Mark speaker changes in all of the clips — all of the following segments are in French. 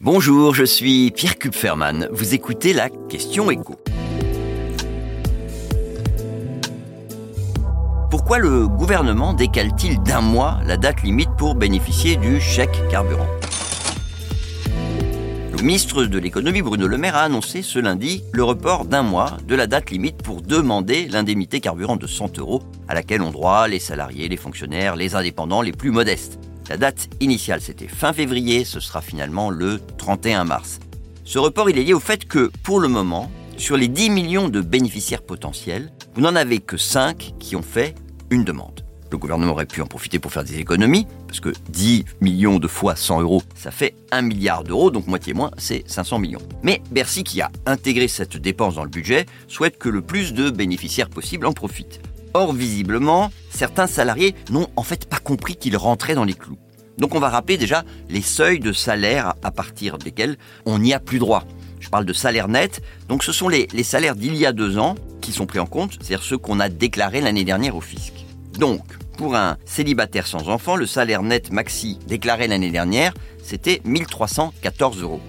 Speaker 1: Bonjour, je suis Pierre Kupferman. Vous écoutez la question écho. Pourquoi le gouvernement décale-t-il d'un mois la date limite pour bénéficier du chèque carburant? Le ministre de l'économie Bruno Le Maire a annoncé ce lundi le report d'un mois de la date limite pour demander l'indemnité carburant de 100 euros à laquelle ont droit les salariés, les fonctionnaires, les indépendants les plus modestes. La date initiale, c'était fin février, ce sera finalement le 31 mars. Ce report, il est lié au fait que, pour le moment, sur les 10 millions de bénéficiaires potentiels, vous n'en avez que 5 qui ont fait une demande. Le gouvernement aurait pu en profiter pour faire des économies, parce que 10 millions de fois 100 euros, ça fait 1 milliard d'euros, donc moitié moins, c'est 500 millions. Mais Bercy, qui a intégré cette dépense dans le budget, souhaite que le plus de bénéficiaires possible en profitent. Or, visiblement, certains salariés n'ont en fait pas compris qu'ils rentraient dans les clous. Donc on va rappeler déjà les seuils de salaire à partir desquels on n'y a plus droit. Je parle de salaire net, donc ce sont les, salaires d'il y a deux ans qui sont pris en compte, c'est-à-dire ceux qu'on a déclarés l'année dernière au fisc. Donc, pour un célibataire sans enfant, le salaire net maxi déclaré l'année dernière, c'était 1314 euros.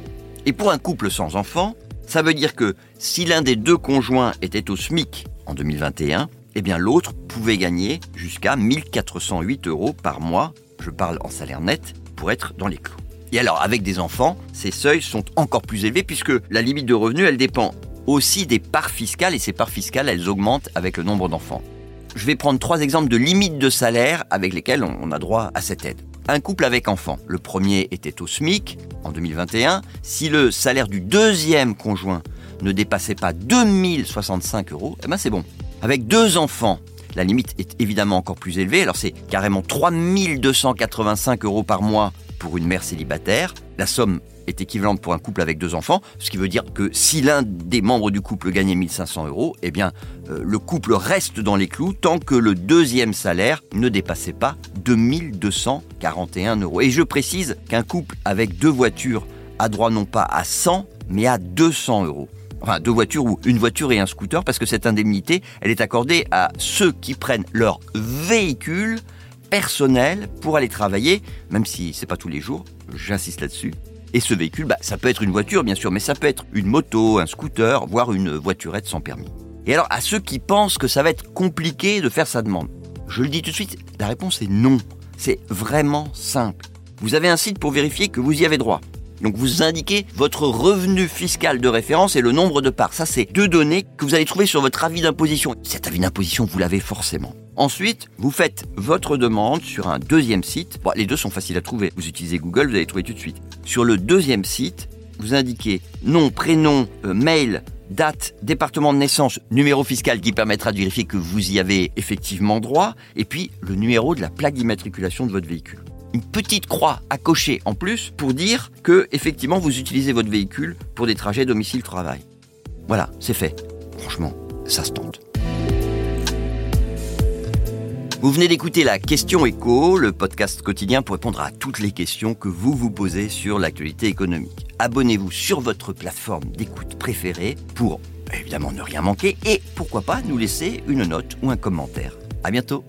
Speaker 1: Et pour un couple sans enfant, ça veut dire que si l'un des deux conjoints était au SMIC en 2021, eh bien l'autre pouvait gagner jusqu'à 1408 euros par mois, je parle en salaire net, pour être dans les clous. Et alors, avec des enfants, ces seuils sont encore plus élevés puisque la limite de revenus, elle dépend aussi des parts fiscales et ces parts fiscales, elles augmentent avec le nombre d'enfants. Je vais prendre trois exemples de limites de salaire avec lesquelles on a droit à cette aide. Un couple avec enfants. Le premier était au SMIC en 2021. Si le salaire du deuxième conjoint ne dépassait pas 2065 euros, eh ben c'est bon. Avec deux enfants, la limite est évidemment encore plus élevée. Alors c'est carrément 3285 euros par mois pour une mère célibataire. La somme est équivalente pour un couple avec deux enfants, ce qui veut dire que si l'un des membres du couple gagnait 1500 euros, eh bien euh, le couple reste dans les clous tant que le deuxième salaire ne dépassait pas 2241 euros. Et je précise qu'un couple avec deux voitures a droit non pas à 100, mais à 200 euros enfin deux voitures ou une voiture et un scooter, parce que cette indemnité, elle est accordée à ceux qui prennent leur véhicule personnel pour aller travailler, même si c'est pas tous les jours, j'insiste là-dessus. Et ce véhicule, bah, ça peut être une voiture bien sûr, mais ça peut être une moto, un scooter, voire une voiturette sans permis. Et alors à ceux qui pensent que ça va être compliqué de faire sa demande, je le dis tout de suite, la réponse est non. C'est vraiment simple. Vous avez un site pour vérifier que vous y avez droit. Donc vous indiquez votre revenu fiscal de référence et le nombre de parts. Ça, c'est deux données que vous allez trouver sur votre avis d'imposition. Cet avis d'imposition, vous l'avez forcément. Ensuite, vous faites votre demande sur un deuxième site. les deux sont faciles à trouver. Vous utilisez Google, vous allez trouver tout de suite. Sur le deuxième site, vous indiquez nom, prénom, euh, mail, date, département de naissance, numéro fiscal qui permettra de vérifier que vous y avez effectivement droit, et puis le numéro de la plaque d'immatriculation de votre véhicule une petite croix à cocher en plus pour dire que effectivement vous utilisez votre véhicule pour des trajets domicile-travail. Voilà, c'est fait. Franchement, ça se tente. Vous venez d'écouter la question écho, le podcast quotidien pour répondre à toutes les questions que vous vous posez sur l'actualité économique. Abonnez-vous sur votre plateforme d'écoute préférée pour évidemment ne rien manquer et pourquoi pas nous laisser une note ou un commentaire. À bientôt.